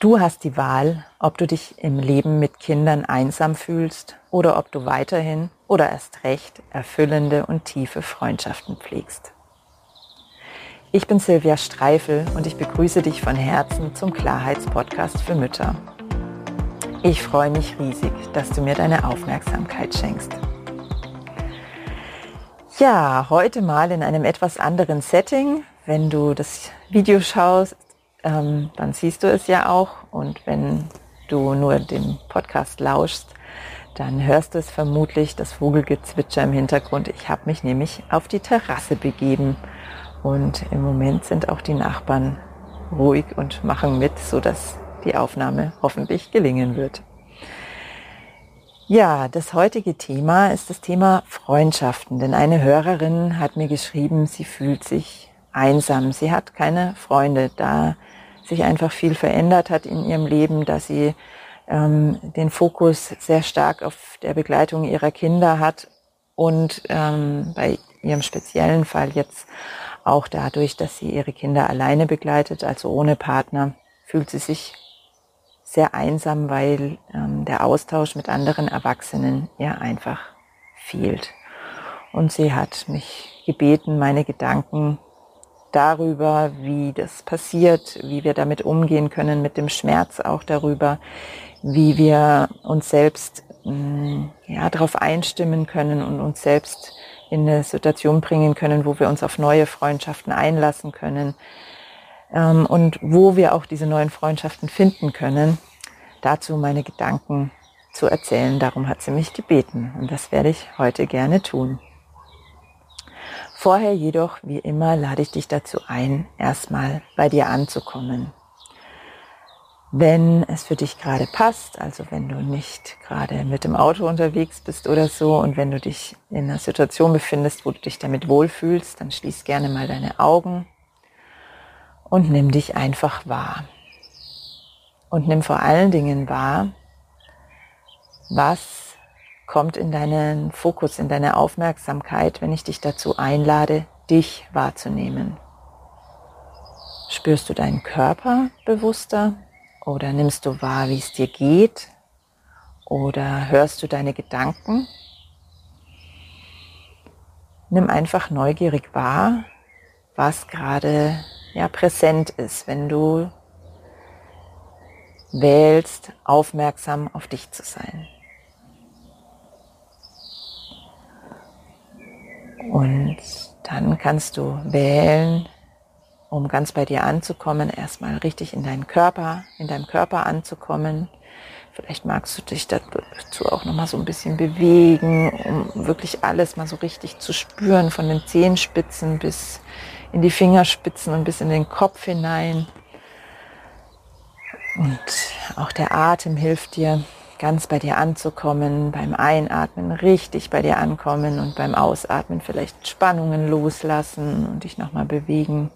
Du hast die Wahl, ob du dich im Leben mit Kindern einsam fühlst oder ob du weiterhin oder erst recht erfüllende und tiefe Freundschaften pflegst. Ich bin Silvia Streifel und ich begrüße dich von Herzen zum Klarheitspodcast für Mütter. Ich freue mich riesig, dass du mir deine Aufmerksamkeit schenkst. Ja, heute mal in einem etwas anderen Setting. Wenn du das Video schaust, ähm, dann siehst du es ja auch. Und wenn du nur dem Podcast lauschst, dann hörst du es vermutlich, das Vogelgezwitscher im Hintergrund. Ich habe mich nämlich auf die Terrasse begeben und im Moment sind auch die Nachbarn ruhig und machen mit, sodass die Aufnahme hoffentlich gelingen wird. Ja, das heutige Thema ist das Thema Freundschaften, denn eine Hörerin hat mir geschrieben, sie fühlt sich einsam, sie hat keine Freunde, da sich einfach viel verändert hat in ihrem Leben, dass sie ähm, den Fokus sehr stark auf der Begleitung ihrer Kinder hat und ähm, bei ihrem speziellen Fall jetzt auch dadurch, dass sie ihre Kinder alleine begleitet, also ohne Partner, fühlt sie sich sehr einsam, weil ähm, der Austausch mit anderen Erwachsenen ihr einfach fehlt. Und sie hat mich gebeten, meine Gedanken darüber, wie das passiert, wie wir damit umgehen können, mit dem Schmerz auch darüber, wie wir uns selbst mm, ja, darauf einstimmen können und uns selbst in eine Situation bringen können, wo wir uns auf neue Freundschaften einlassen können ähm, und wo wir auch diese neuen Freundschaften finden können. Dazu meine Gedanken zu erzählen. Darum hat sie mich gebeten und das werde ich heute gerne tun. Vorher jedoch, wie immer, lade ich dich dazu ein, erstmal bei dir anzukommen. Wenn es für dich gerade passt, also wenn du nicht gerade mit dem Auto unterwegs bist oder so und wenn du dich in einer Situation befindest, wo du dich damit wohlfühlst, dann schließ gerne mal deine Augen und nimm dich einfach wahr. Und nimm vor allen Dingen wahr, was kommt in deinen Fokus, in deine Aufmerksamkeit, wenn ich dich dazu einlade, dich wahrzunehmen. Spürst du deinen Körper bewusster oder nimmst du wahr, wie es dir geht? Oder hörst du deine Gedanken? Nimm einfach neugierig wahr, was gerade ja präsent ist, wenn du wählst, aufmerksam auf dich zu sein. Und dann kannst du wählen, um ganz bei dir anzukommen, erstmal richtig in deinen Körper, in deinem Körper anzukommen. Vielleicht magst du dich dazu auch noch mal so ein bisschen bewegen, um wirklich alles mal so richtig zu spüren, von den Zehenspitzen bis in die Fingerspitzen und bis in den Kopf hinein. Und auch der Atem hilft dir, ganz bei dir anzukommen, beim Einatmen richtig bei dir ankommen und beim Ausatmen vielleicht Spannungen loslassen und dich nochmal bewegen.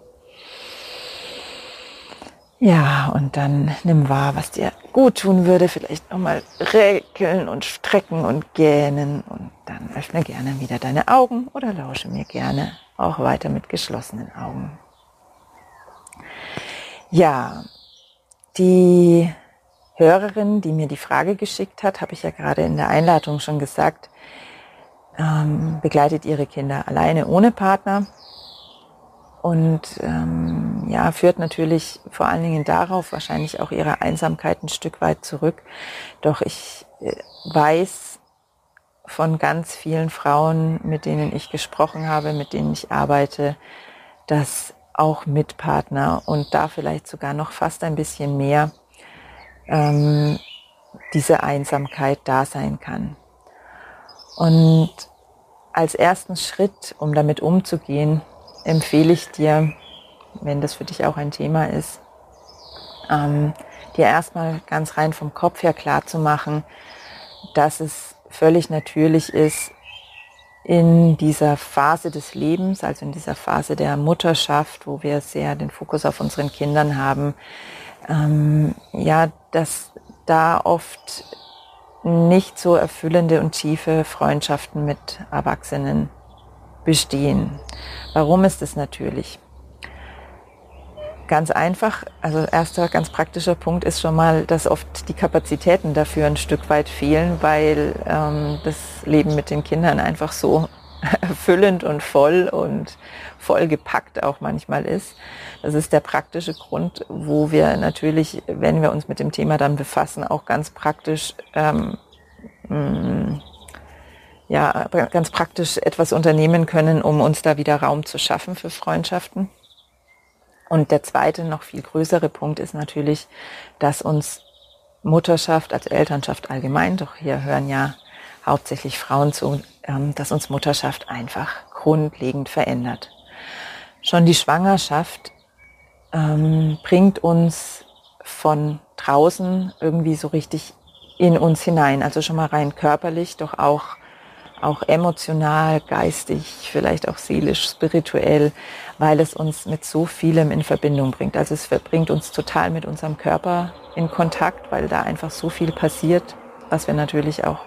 Ja, und dann nimm wahr, was dir gut tun würde. Vielleicht nochmal räkeln und strecken und gähnen. Und dann öffne gerne wieder deine Augen oder lausche mir gerne auch weiter mit geschlossenen Augen. Ja, die Hörerin, die mir die Frage geschickt hat, habe ich ja gerade in der Einladung schon gesagt, ähm, begleitet ihre Kinder alleine ohne Partner und ähm, ja, führt natürlich vor allen Dingen darauf wahrscheinlich auch ihre Einsamkeit ein Stück weit zurück. Doch ich äh, weiß von ganz vielen Frauen, mit denen ich gesprochen habe, mit denen ich arbeite, dass auch mit Partner und da vielleicht sogar noch fast ein bisschen mehr ähm, diese Einsamkeit da sein kann. Und als ersten Schritt, um damit umzugehen, empfehle ich dir, wenn das für dich auch ein Thema ist, ähm, dir erstmal ganz rein vom Kopf her klar zu machen, dass es völlig natürlich ist, in dieser Phase des Lebens, also in dieser Phase der Mutterschaft, wo wir sehr den Fokus auf unseren Kindern haben, ähm, ja, dass da oft nicht so erfüllende und tiefe Freundschaften mit Erwachsenen bestehen. Warum ist es natürlich? Ganz einfach, also erster ganz praktischer Punkt ist schon mal, dass oft die Kapazitäten dafür ein Stück weit fehlen, weil ähm, das Leben mit den Kindern einfach so erfüllend und voll und vollgepackt auch manchmal ist. Das ist der praktische Grund, wo wir natürlich, wenn wir uns mit dem Thema dann befassen, auch ganz praktisch ähm, mm, ja, ganz praktisch etwas unternehmen können, um uns da wieder Raum zu schaffen für Freundschaften. Und der zweite, noch viel größere Punkt ist natürlich, dass uns Mutterschaft, also Elternschaft allgemein, doch hier hören ja hauptsächlich Frauen zu, dass uns Mutterschaft einfach grundlegend verändert. Schon die Schwangerschaft ähm, bringt uns von draußen irgendwie so richtig in uns hinein, also schon mal rein körperlich, doch auch auch emotional, geistig, vielleicht auch seelisch, spirituell, weil es uns mit so vielem in Verbindung bringt. Also es bringt uns total mit unserem Körper in Kontakt, weil da einfach so viel passiert, was wir natürlich auch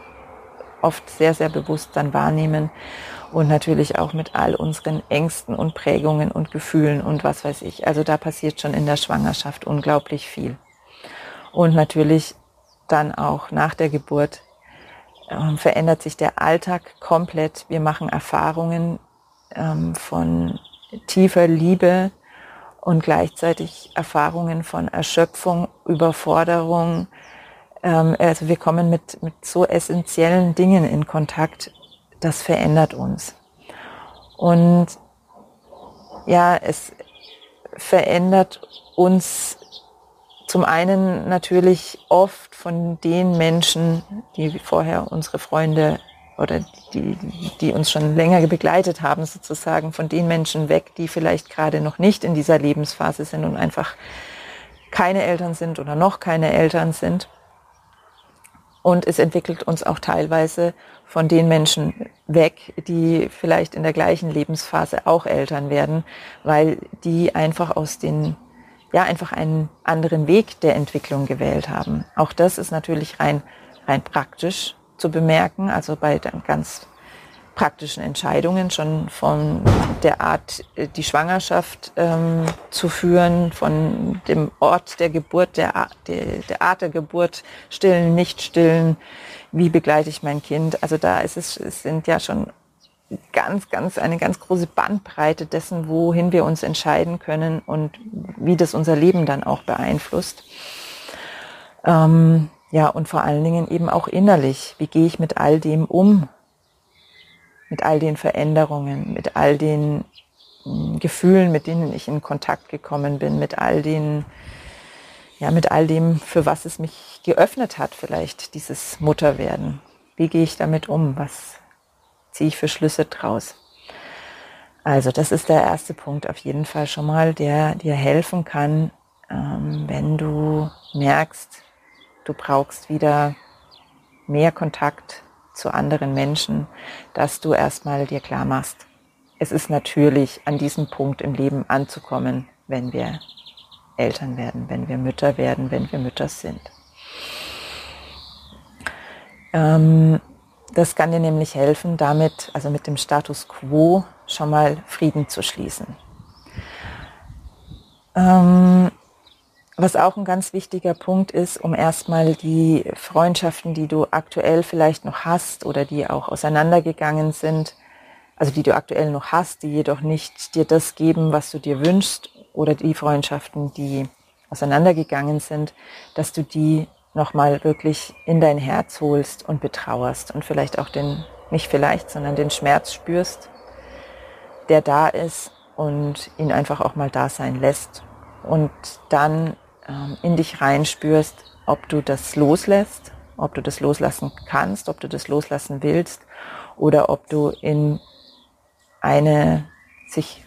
oft sehr, sehr bewusst dann wahrnehmen und natürlich auch mit all unseren Ängsten und Prägungen und Gefühlen und was weiß ich. Also da passiert schon in der Schwangerschaft unglaublich viel. Und natürlich dann auch nach der Geburt ähm, verändert sich der Alltag komplett. Wir machen Erfahrungen ähm, von tiefer Liebe und gleichzeitig Erfahrungen von Erschöpfung, Überforderung. Ähm, also wir kommen mit, mit so essentiellen Dingen in Kontakt. Das verändert uns. Und ja, es verändert uns zum einen natürlich oft von den Menschen, die vorher unsere Freunde oder die, die uns schon länger begleitet haben, sozusagen von den Menschen weg, die vielleicht gerade noch nicht in dieser Lebensphase sind und einfach keine Eltern sind oder noch keine Eltern sind. Und es entwickelt uns auch teilweise von den Menschen weg, die vielleicht in der gleichen Lebensphase auch Eltern werden, weil die einfach aus den ja einfach einen anderen Weg der Entwicklung gewählt haben. Auch das ist natürlich rein, rein praktisch zu bemerken, also bei ganz praktischen Entscheidungen schon von der Art, äh, die Schwangerschaft ähm, zu führen, von dem Ort der Geburt, der, der, der Art der Geburt, stillen, nicht stillen, wie begleite ich mein Kind. Also da ist es, es sind ja schon ganz, ganz, eine ganz große Bandbreite dessen, wohin wir uns entscheiden können und wie das unser Leben dann auch beeinflusst. Ähm, ja, und vor allen Dingen eben auch innerlich. Wie gehe ich mit all dem um? Mit all den Veränderungen, mit all den äh, Gefühlen, mit denen ich in Kontakt gekommen bin, mit all den, ja, mit all dem, für was es mich geöffnet hat, vielleicht dieses Mutterwerden. Wie gehe ich damit um? Was, ziehe ich für Schlüsse draus? Also das ist der erste Punkt auf jeden Fall schon mal, der dir helfen kann, ähm, wenn du merkst, du brauchst wieder mehr Kontakt zu anderen Menschen, dass du erstmal dir klar machst, es ist natürlich an diesem Punkt im Leben anzukommen, wenn wir Eltern werden, wenn wir Mütter werden, wenn wir Mütter sind. Ähm, das kann dir nämlich helfen, damit, also mit dem Status quo, schon mal Frieden zu schließen. Ähm, was auch ein ganz wichtiger Punkt ist, um erstmal die Freundschaften, die du aktuell vielleicht noch hast oder die auch auseinandergegangen sind, also die du aktuell noch hast, die jedoch nicht dir das geben, was du dir wünschst, oder die Freundschaften, die auseinandergegangen sind, dass du die nochmal wirklich in dein Herz holst und betrauerst und vielleicht auch den, nicht vielleicht, sondern den Schmerz spürst, der da ist und ihn einfach auch mal da sein lässt. Und dann in dich reinspürst, ob du das loslässt, ob du das loslassen kannst, ob du das loslassen willst oder ob du in eine sich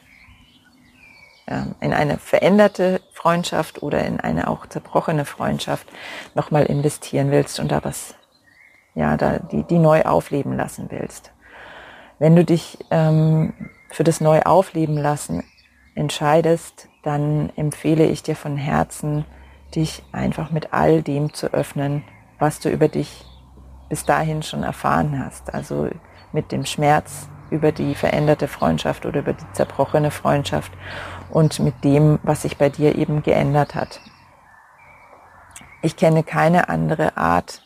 ähm, in eine veränderte Freundschaft oder in eine auch zerbrochene Freundschaft nochmal investieren willst und da was, ja, da die, die neu aufleben lassen willst. Wenn du dich ähm, für das neu aufleben lassen entscheidest, dann empfehle ich dir von Herzen, dich einfach mit all dem zu öffnen, was du über dich bis dahin schon erfahren hast. Also mit dem Schmerz, über die veränderte Freundschaft oder über die zerbrochene Freundschaft und mit dem, was sich bei dir eben geändert hat. Ich kenne keine andere Art,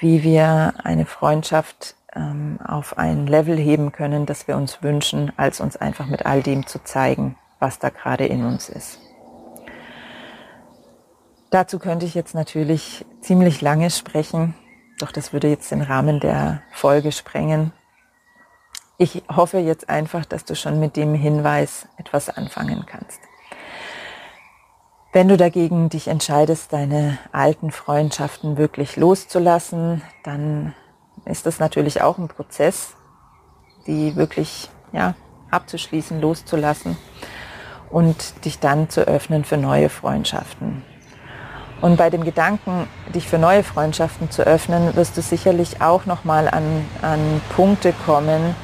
wie wir eine Freundschaft ähm, auf ein Level heben können, das wir uns wünschen, als uns einfach mit all dem zu zeigen, was da gerade in uns ist. Dazu könnte ich jetzt natürlich ziemlich lange sprechen, doch das würde jetzt den Rahmen der Folge sprengen. Ich hoffe jetzt einfach, dass du schon mit dem Hinweis etwas anfangen kannst. Wenn du dagegen dich entscheidest, deine alten Freundschaften wirklich loszulassen, dann ist das natürlich auch ein Prozess, die wirklich ja, abzuschließen, loszulassen und dich dann zu öffnen für neue Freundschaften. Und bei dem Gedanken, dich für neue Freundschaften zu öffnen, wirst du sicherlich auch nochmal an, an Punkte kommen,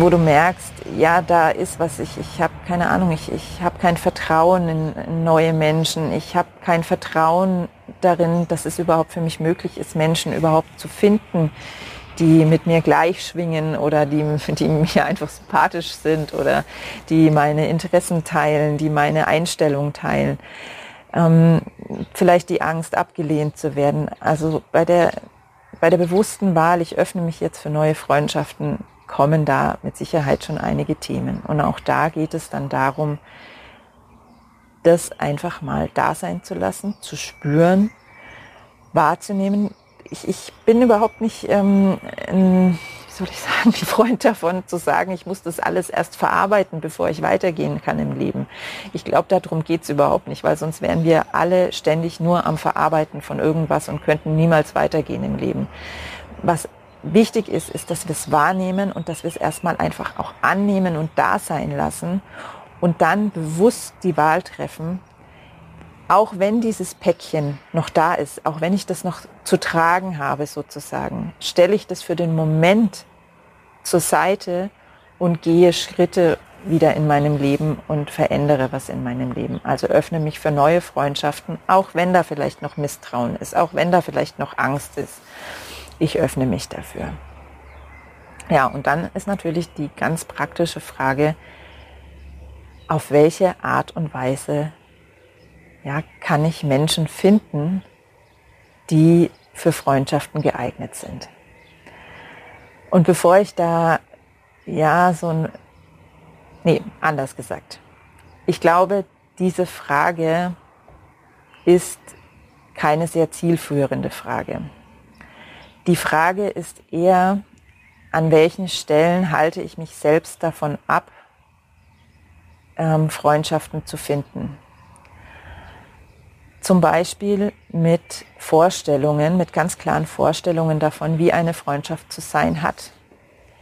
wo du merkst, ja, da ist was, ich, ich habe keine Ahnung, ich, ich habe kein Vertrauen in, neue Menschen, ich habe kein Vertrauen darin, dass es überhaupt für mich möglich ist, Menschen überhaupt zu finden, die mit mir gleich schwingen oder die, die mir einfach sympathisch sind oder die meine Interessen teilen, die meine Einstellung teilen ähm, vielleicht die Angst, abgelehnt zu werden. Also bei der, bei der bewussten Wahl, ich öffne mich jetzt für neue Freundschaften, kommen da mit Sicherheit schon einige Themen. Und auch da geht es dann darum, das einfach mal da sein zu lassen, zu spüren, wahrzunehmen. Ich, ich bin überhaupt nicht ähm, ein soll ich sagen, ein Freund davon zu sagen, ich muss das alles erst verarbeiten, bevor ich weitergehen kann im Leben. Ich glaube, darum geht's überhaupt nicht, weil sonst wären wir alle ständig nur am Verarbeiten von irgendwas und könnten niemals weitergehen im Leben. Was wichtig ist, ist, dass wir es wahrnehmen und dass wir es erstmal einfach auch annehmen und da sein lassen und dann bewusst die Wahl treffen, auch wenn dieses Päckchen noch da ist, auch wenn ich das noch zu tragen habe sozusagen, stelle ich das für den Moment zur Seite und gehe Schritte wieder in meinem Leben und verändere was in meinem Leben. Also öffne mich für neue Freundschaften, auch wenn da vielleicht noch Misstrauen ist, auch wenn da vielleicht noch Angst ist. Ich öffne mich dafür. Ja, und dann ist natürlich die ganz praktische Frage, auf welche Art und Weise ja, kann ich Menschen finden, die für Freundschaften geeignet sind. Und bevor ich da, ja, so ein, nee, anders gesagt. Ich glaube, diese Frage ist keine sehr zielführende Frage. Die Frage ist eher, an welchen Stellen halte ich mich selbst davon ab, ähm, Freundschaften zu finden. Zum Beispiel mit Vorstellungen, mit ganz klaren Vorstellungen davon, wie eine Freundschaft zu sein hat.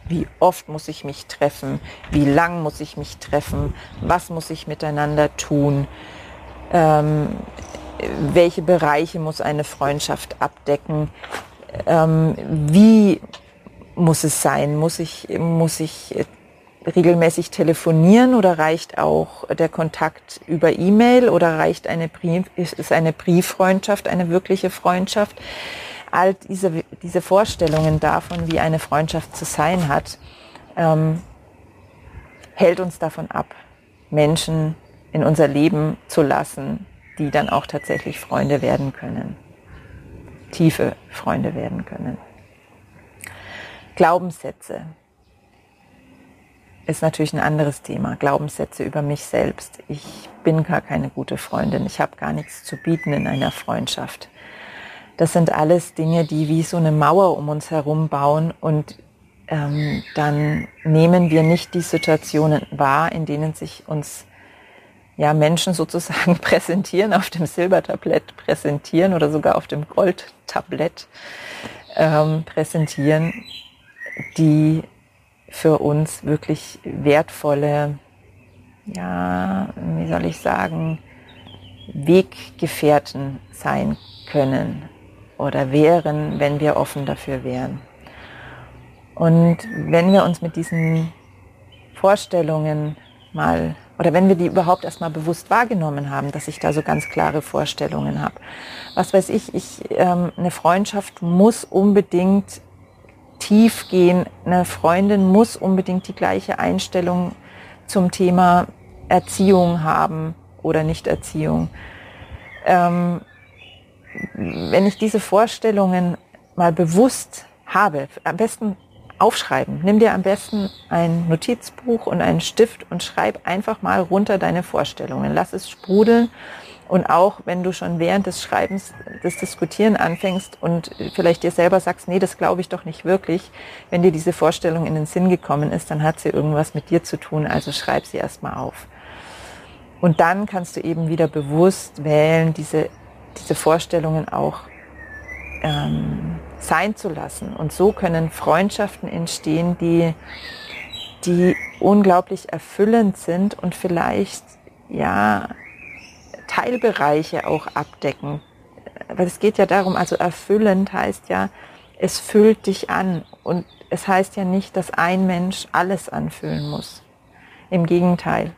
Wie oft muss ich mich treffen? Wie lang muss ich mich treffen? Was muss ich miteinander tun? Ähm, welche Bereiche muss eine Freundschaft abdecken? Ähm, wie muss es sein? Muss ich, muss ich regelmäßig telefonieren oder reicht auch der Kontakt über E-Mail oder reicht eine Brief, ist eine Brieffreundschaft eine wirkliche Freundschaft? All diese, diese Vorstellungen davon, wie eine Freundschaft zu sein hat, ähm, hält uns davon ab, Menschen in unser Leben zu lassen, die dann auch tatsächlich Freunde werden können, tiefe Freunde werden können. Glaubenssätze ist natürlich ein anderes Thema. Glaubenssätze über mich selbst. Ich bin gar keine gute Freundin. Ich habe gar nichts zu bieten in einer Freundschaft. Das sind alles Dinge, die wie so eine Mauer um uns herum bauen und ähm, dann nehmen wir nicht die Situationen wahr, in denen sich uns ja, Menschen sozusagen präsentieren, auf dem Silbertablett präsentieren oder sogar auf dem Goldtablett ähm, präsentieren, die für uns wirklich wertvolle, ja, wie soll ich sagen, Weggefährten sein können oder wären, wenn wir offen dafür wären. Und wenn wir uns mit diesen Vorstellungen mal, oder wenn wir die überhaupt erstmal bewusst wahrgenommen haben, dass ich da so ganz klare Vorstellungen habe. Was weiß ich, ich ähm, eine Freundschaft muss unbedingt tief gehen. Eine Freundin muss unbedingt die gleiche Einstellung zum Thema Erziehung haben oder Nichterziehung. Ähm, wenn ich diese Vorstellungen mal bewusst habe, am besten aufschreiben. Nimm dir am besten ein Notizbuch und einen Stift und schreib einfach mal runter deine Vorstellungen. Lass es sprudeln. Und auch wenn du schon während des Schreibens das Diskutieren anfängst und vielleicht dir selber sagst, nee, das glaube ich doch nicht wirklich, wenn dir diese Vorstellung in den Sinn gekommen ist, dann hat sie irgendwas mit dir zu tun, also schreib sie erstmal auf. Und dann kannst du eben wieder bewusst wählen, diese, diese Vorstellungen auch ähm, sein zu lassen. Und so können Freundschaften entstehen, die, die unglaublich erfüllend sind und vielleicht ja Teilbereiche auch abdecken. Weil es geht ja darum, also erfüllend heißt ja, es füllt dich an. Und es heißt ja nicht, dass ein Mensch alles anfüllen muss. Im Gegenteil.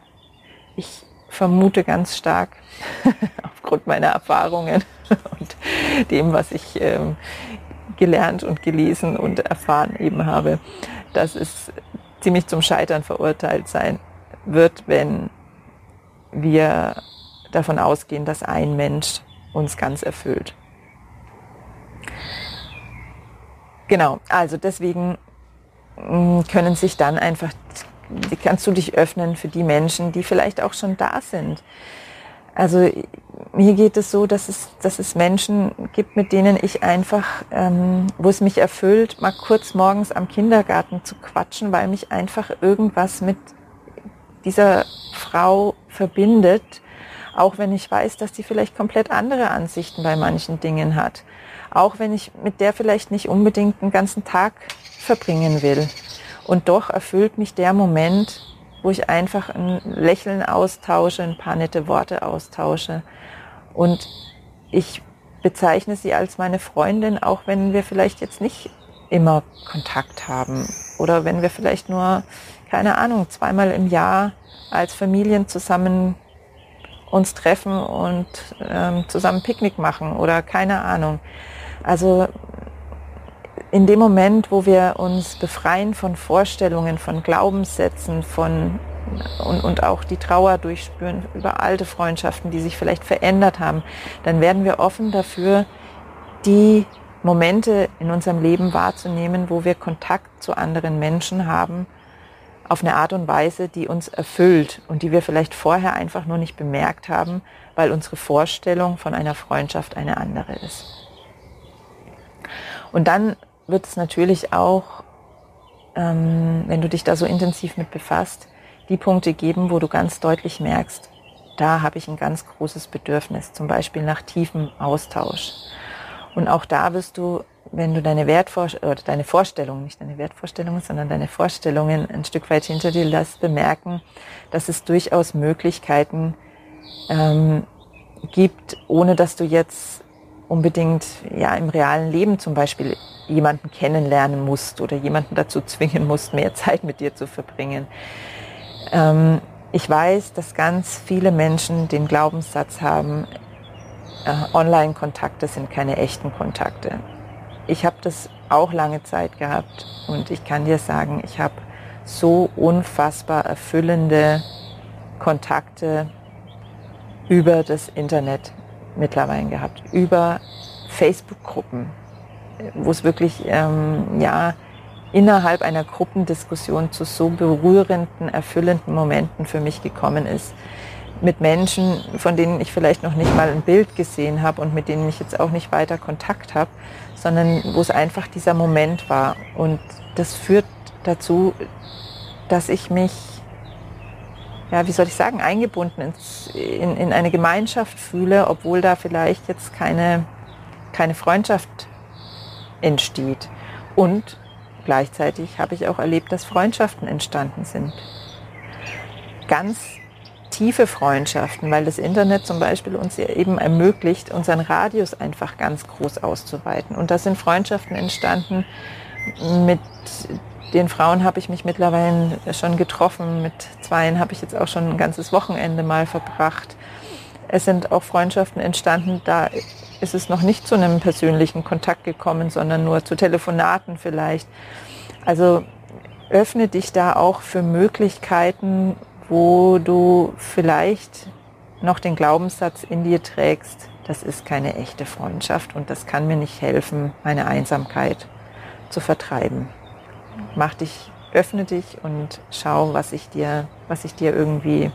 Ich vermute ganz stark, aufgrund meiner Erfahrungen und dem, was ich ähm, gelernt und gelesen und erfahren eben habe, dass es ziemlich zum Scheitern verurteilt sein wird, wenn wir davon ausgehen, dass ein Mensch uns ganz erfüllt. Genau, also deswegen mm, können sich dann einfach, kannst du dich öffnen für die Menschen, die vielleicht auch schon da sind. Also mir geht es so, dass es, dass es Menschen gibt, mit denen ich einfach, ähm, wo es mich erfüllt, mal kurz morgens am Kindergarten zu quatschen, weil mich einfach irgendwas mit dieser Frau verbindet, auch wenn ich weiß, dass die vielleicht komplett andere Ansichten bei manchen Dingen hat. Auch wenn ich mit der vielleicht nicht unbedingt einen ganzen Tag verbringen will. Und doch erfüllt mich der Moment, wo ich einfach ein Lächeln austausche, ein paar nette Worte austausche. Und ich bezeichne sie als meine Freundin, auch wenn wir vielleicht jetzt nicht immer Kontakt haben oder wenn wir vielleicht nur, keine Ahnung, zweimal im Jahr als Familien zusammen uns treffen und ähm, zusammen Picknick machen oder keine Ahnung. Also in dem Moment, wo wir uns befreien von Vorstellungen, von Glaubenssätzen, von und, und auch die Trauer durchspüren über alte Freundschaften, die sich vielleicht verändert haben, dann werden wir offen dafür, die Momente in unserem Leben wahrzunehmen, wo wir Kontakt zu anderen Menschen haben, auf eine Art und Weise, die uns erfüllt und die wir vielleicht vorher einfach nur nicht bemerkt haben, weil unsere Vorstellung von einer Freundschaft eine andere ist. Und dann wird es natürlich auch, ähm, wenn du dich da so intensiv mit befasst, die Punkte geben, wo du ganz deutlich merkst, da habe ich ein ganz großes Bedürfnis, zum Beispiel nach tiefem Austausch. Und auch da wirst du, wenn du deine Wertvorstellungen, oder deine Vorstellungen, nicht deine Wertvorstellungen, sondern deine Vorstellungen ein Stück weit hinter dir lässt, bemerken, dass es durchaus Möglichkeiten ähm, gibt, ohne dass du jetzt unbedingt ja im realen Leben zum Beispiel jemanden kennenlernen musst oder jemanden dazu zwingen musst, mehr Zeit mit dir zu verbringen. Ähm, ich weiß, dass ganz viele Menschen den Glaubenssatz haben, äh, Online-Kontakte sind keine echten Kontakte. Ich habe das auch lange Zeit gehabt und ich kann dir sagen, ich habe so unfassbar erfüllende Kontakte über das Internet mittlerweile gehabt, über Facebook-Gruppen, wo es wirklich ähm, ja innerhalb einer Gruppendiskussion zu so berührenden, erfüllenden Momenten für mich gekommen ist. Mit Menschen, von denen ich vielleicht noch nicht mal ein Bild gesehen habe und mit denen ich jetzt auch nicht weiter Kontakt habe, sondern wo es einfach dieser Moment war. Und das führt dazu, dass ich mich, ja, wie soll ich sagen, eingebunden ins, in, in eine Gemeinschaft fühle, obwohl da vielleicht jetzt keine, keine Freundschaft entsteht. Und gleichzeitig habe ich auch erlebt, dass Freundschaften entstanden sind. Ganz tiefe Freundschaften, weil das Internet zum Beispiel uns ja eben ermöglicht, unseren Radius einfach ganz groß auszuweiten. Und da sind Freundschaften entstanden. Mit den Frauen habe ich mich mittlerweile schon getroffen. Mit zweien habe ich jetzt auch schon ein ganzes Wochenende mal verbracht. Es sind auch Freundschaften entstanden, da ist es noch nicht zu einem persönlichen Kontakt gekommen, sondern nur zu Telefonaten vielleicht. Also öffne dich da auch für Möglichkeiten, wo du vielleicht noch den Glaubenssatz in dir trägst, das ist keine echte Freundschaft und das kann mir nicht helfen, meine Einsamkeit zu vertreiben. Mach dich, öffne dich und schau, was sich dir, was sich dir irgendwie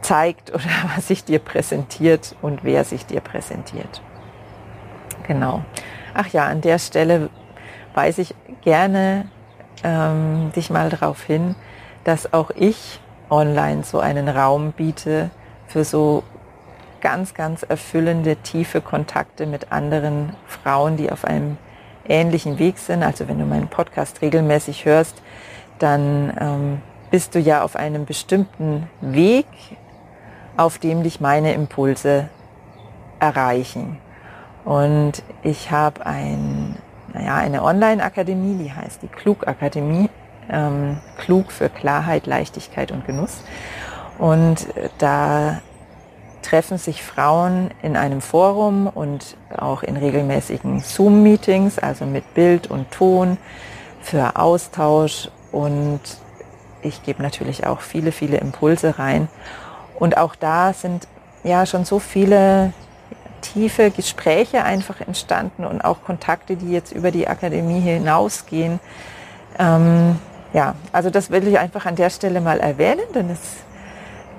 zeigt oder was sich dir präsentiert und wer sich dir präsentiert. Genau. Ach ja, an der Stelle weise ich gerne ähm, dich mal darauf hin, dass auch ich online so einen Raum biete für so ganz, ganz erfüllende, tiefe Kontakte mit anderen Frauen, die auf einem ähnlichen Weg sind. Also wenn du meinen Podcast regelmäßig hörst, dann ähm, bist du ja auf einem bestimmten Weg, auf dem dich meine Impulse erreichen. Und ich habe ein, naja, eine Online-Akademie, die heißt die Klug-Akademie. Ähm, klug für Klarheit, Leichtigkeit und Genuss. Und da treffen sich Frauen in einem Forum und auch in regelmäßigen Zoom-Meetings, also mit Bild und Ton für Austausch. Und ich gebe natürlich auch viele, viele Impulse rein. Und auch da sind ja schon so viele tiefe Gespräche einfach entstanden und auch Kontakte, die jetzt über die Akademie hinausgehen. Ähm, ja, also das will ich einfach an der Stelle mal erwähnen, denn es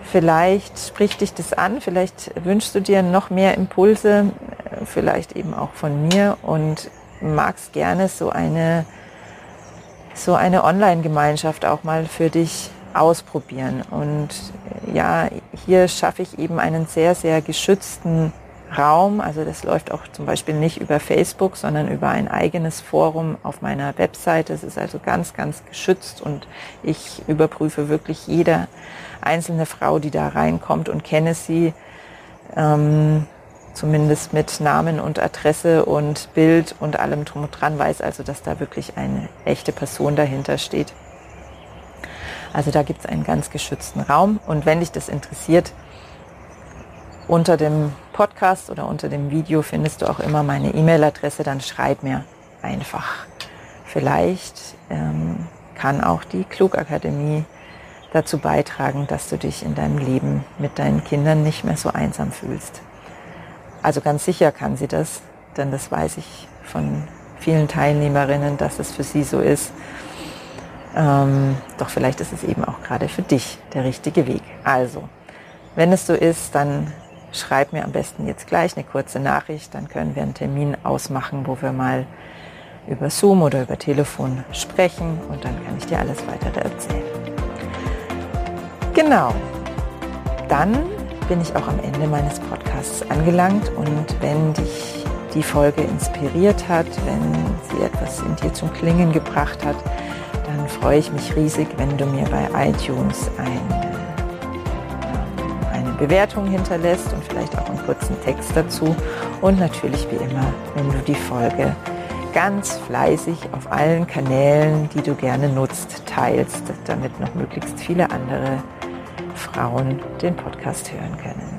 vielleicht spricht dich das an, vielleicht wünschst du dir noch mehr Impulse, äh, vielleicht eben auch von mir und magst gerne so eine, so eine Online-Gemeinschaft auch mal für dich ausprobieren. Und ja, hier schaffe ich eben einen sehr, sehr geschützten Raum. Also das läuft auch zum Beispiel nicht über Facebook, sondern über ein eigenes Forum auf meiner Webseite. Es ist also ganz, ganz geschützt und ich überprüfe wirklich jede einzelne Frau, die da reinkommt und kenne sie. Ähm, zumindest mit Namen und Adresse und Bild und allem drum und dran weiß also, dass da wirklich eine echte Person dahinter steht. Also da gibt es einen ganz geschützten Raum und wenn dich das interessiert, unter dem Podcast oder unter dem Video findest du auch immer meine E-Mail-Adresse, dann schreib mir einfach. Vielleicht ähm, kann auch die Klugakademie dazu beitragen, dass du dich in deinem Leben mit deinen Kindern nicht mehr so einsam fühlst. Also ganz sicher kann sie das, denn das weiß ich von vielen Teilnehmerinnen, dass es für sie so ist. Ähm, doch vielleicht ist es eben auch gerade für dich der richtige Weg. Also, wenn es so ist, dann schreib mir am besten jetzt gleich eine kurze Nachricht, dann können wir einen Termin ausmachen, wo wir mal über Zoom oder über Telefon sprechen und dann kann ich dir alles weitere erzählen. Genau, dann bin ich auch am Ende meines Podcasts angelangt und wenn dich die Folge inspiriert hat, wenn sie etwas in dir zum Klingen gebracht hat, dann freue ich mich riesig, wenn du mir bei iTunes ein Bewertung hinterlässt und vielleicht auch einen kurzen Text dazu. Und natürlich wie immer, wenn du die Folge ganz fleißig auf allen Kanälen, die du gerne nutzt, teilst, damit noch möglichst viele andere Frauen den Podcast hören können.